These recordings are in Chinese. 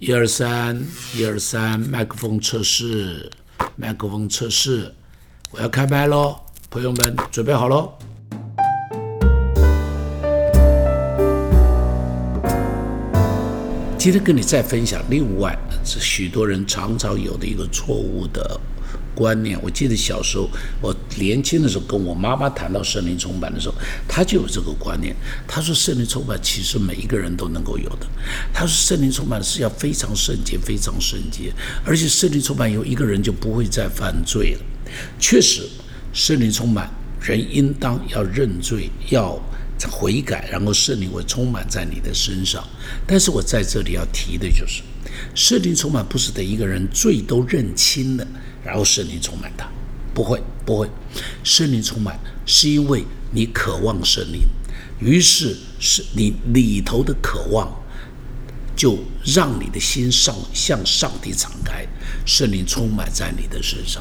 一二三，一二三，麦克风测试，麦克风测试，我要开麦喽，朋友们准备好喽。今天跟你再分享另外是许多人常常有的一个错误的。观念，我记得小时候，我年轻的时候跟我妈妈谈到圣灵充满的时候，她就有这个观念。她说圣灵充满其实每一个人都能够有的。她说圣灵充满是要非常圣洁，非常圣洁，而且圣灵充满以后，一个人就不会再犯罪了。确实，圣灵充满人应当要认罪，要悔改，然后圣灵会充满在你的身上。但是我在这里要提的就是，圣灵充满不是等一个人罪都认清了。然后圣灵充满他，不会不会，圣灵充满是因为你渴望圣灵，于是是你里头的渴望。就让你的心上向上帝敞开，圣灵充满在你的身上，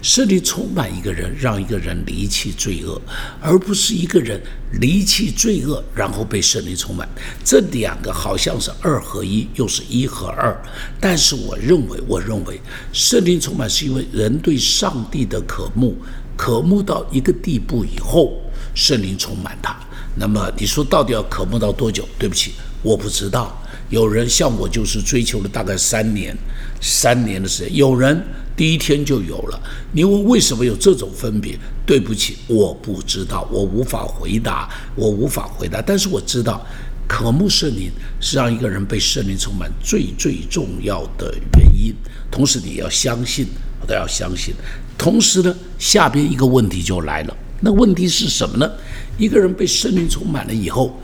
圣灵充满一个人，让一个人离弃罪恶，而不是一个人离弃罪恶然后被圣灵充满。这两个好像是二合一，又是一和二。但是我认为，我认为圣灵充满是因为人对上帝的渴慕，渴慕到一个地步以后，圣灵充满他。那么你说到底要渴慕到多久？对不起，我不知道。有人像我，就是追求了大概三年，三年的时间。有人第一天就有了。你问为什么有这种分别？对不起，我不知道，我无法回答，我无法回答。但是我知道，渴慕圣灵是让一个人被圣灵充满最最重要的原因。同时，你要相信，我都要相信。同时呢，下边一个问题就来了。那问题是什么呢？一个人被圣灵充满了以后。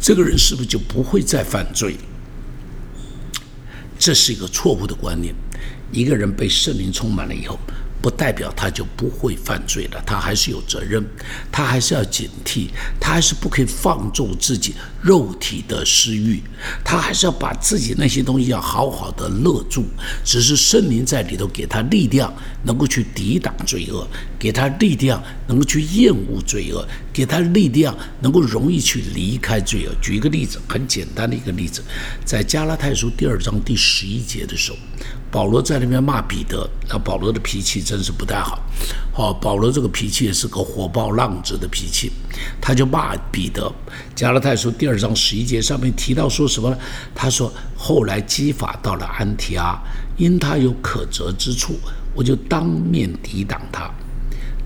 这个人是不是就不会再犯罪？这是一个错误的观念。一个人被圣灵充满了以后。不代表他就不会犯罪了，他还是有责任，他还是要警惕，他还是不可以放纵自己肉体的私欲，他还是要把自己那些东西要好好的勒住。只是圣灵在里头给他力量，能够去抵挡罪恶，给他力量能够去厌恶罪恶，给他力量能够容易去离开罪恶。举一个例子，很简单的一个例子，在加拉太书第二章第十一节的时候。保罗在那边骂彼得，那保罗的脾气真真是不太好。好，保罗这个脾气也是个火爆浪子的脾气，他就骂彼得。加拉太书第二章十一节上面提到说什么呢？他说：“后来基法到了安提阿，因他有可责之处，我就当面抵挡他。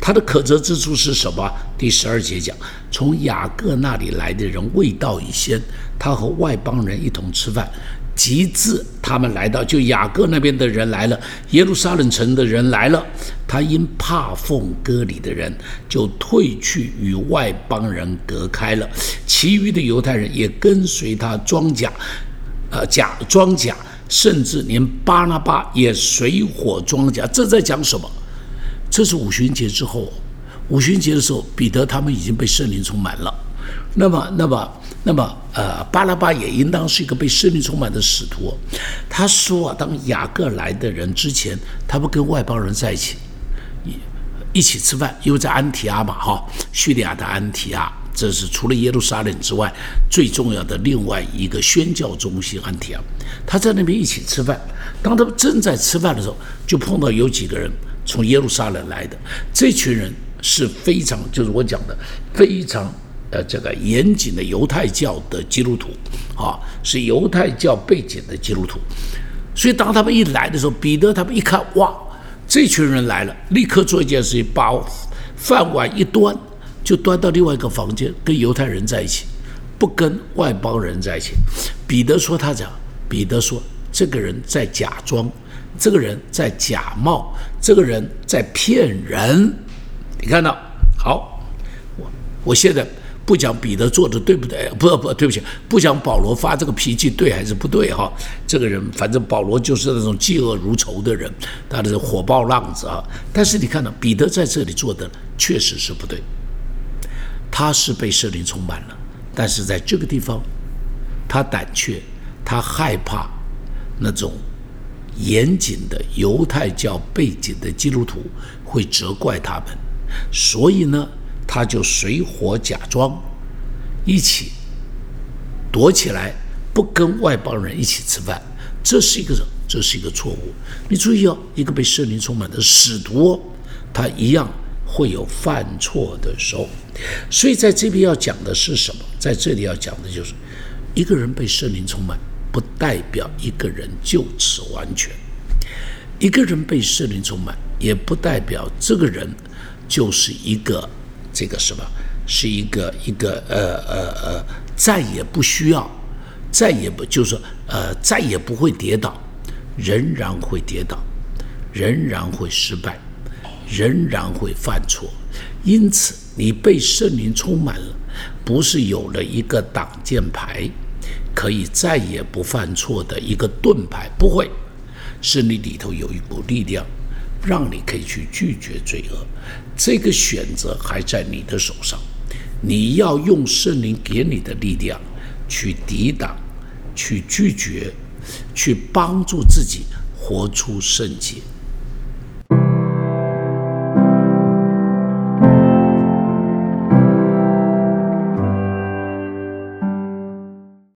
他的可责之处是什么？第十二节讲，从雅各那里来的人未到以先，他和外邦人一同吃饭。”极致，他们来到，就雅各那边的人来了，耶路撒冷城的人来了，他因怕奉割礼的人，就退去与外邦人隔开了。其余的犹太人也跟随他装甲，呃，甲装甲，甚至连巴拿巴也水火装甲。这在讲什么？这是五旬节之后，五旬节的时候，彼得他们已经被圣灵充满了。那么，那么。那么，呃，巴拉巴也应当是一个被圣灵充满的使徒。他说啊，当雅各来的人之前，他不跟外邦人在一起，一一起吃饭，因为在安提阿嘛，哈，叙利亚的安提阿，这是除了耶路撒冷之外最重要的另外一个宣教中心。安提阿，他在那边一起吃饭。当他们正在吃饭的时候，就碰到有几个人从耶路撒冷来的。这群人是非常，就是我讲的非常。呃，这个严谨的犹太教的基督徒，啊，是犹太教背景的基督徒，所以当他们一来的时候，彼得他们一看，哇，这群人来了，立刻做一件事情，把饭碗一端，就端到另外一个房间，跟犹太人在一起，不跟外邦人在一起。彼得说他讲，彼得说这个人在假装，这个人在假冒，这个人在骗人。你看到？好，我我现在。不讲彼得做的对不对？不不，对不起，不讲保罗发这个脾气对还是不对哈？这个人反正保罗就是那种嫉恶如仇的人，他的火爆浪子啊。但是你看到彼得在这里做的确实是不对，他是被圣灵充满了，但是在这个地方，他胆怯，他害怕那种严谨的犹太教背景的基督徒会责怪他们，所以呢。他就水火假装，一起躲起来，不跟外邦人一起吃饭。这是一个这是一个错误。你注意哦，一个被圣灵充满的使徒，他一样会有犯错的时候。所以在这边要讲的是什么？在这里要讲的就是，一个人被圣灵充满，不代表一个人就此完全；一个人被圣灵充满，也不代表这个人就是一个这个什么，是一个一个呃呃呃，再也不需要，再也不就是说呃，再也不会跌倒，仍然会跌倒，仍然会失败，仍然会犯错。因此，你被圣灵充满了，不是有了一个挡箭牌，可以再也不犯错的一个盾牌，不会，是你里头有一股力量，让你可以去拒绝罪恶。这个选择还在你的手上，你要用圣灵给你的力量去抵挡、去拒绝、去帮助自己活出圣洁。